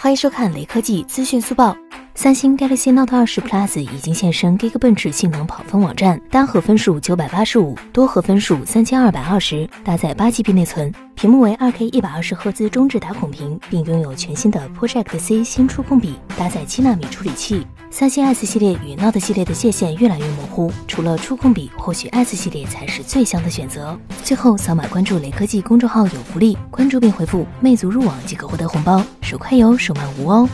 欢迎收看雷科技资讯速报。三星 Galaxy Note 20 Plus 已经现身 Geekbench 性能跑分网站，单核分数九百八十五，多核分数三千二百二十，搭载八 GB 内存，屏幕为二 K 一百二十赫兹中置打孔屏，并拥有全新的 Project C 新触控笔，搭载七纳米处理器。三星 S 系列与 Note 系列的界限越来越模糊，除了触控笔，或许 S 系列才是最香的选择。最后扫码关注雷科技公众号有福利，关注并回复“魅族入网”即可获得红包，手快有，手慢无哦。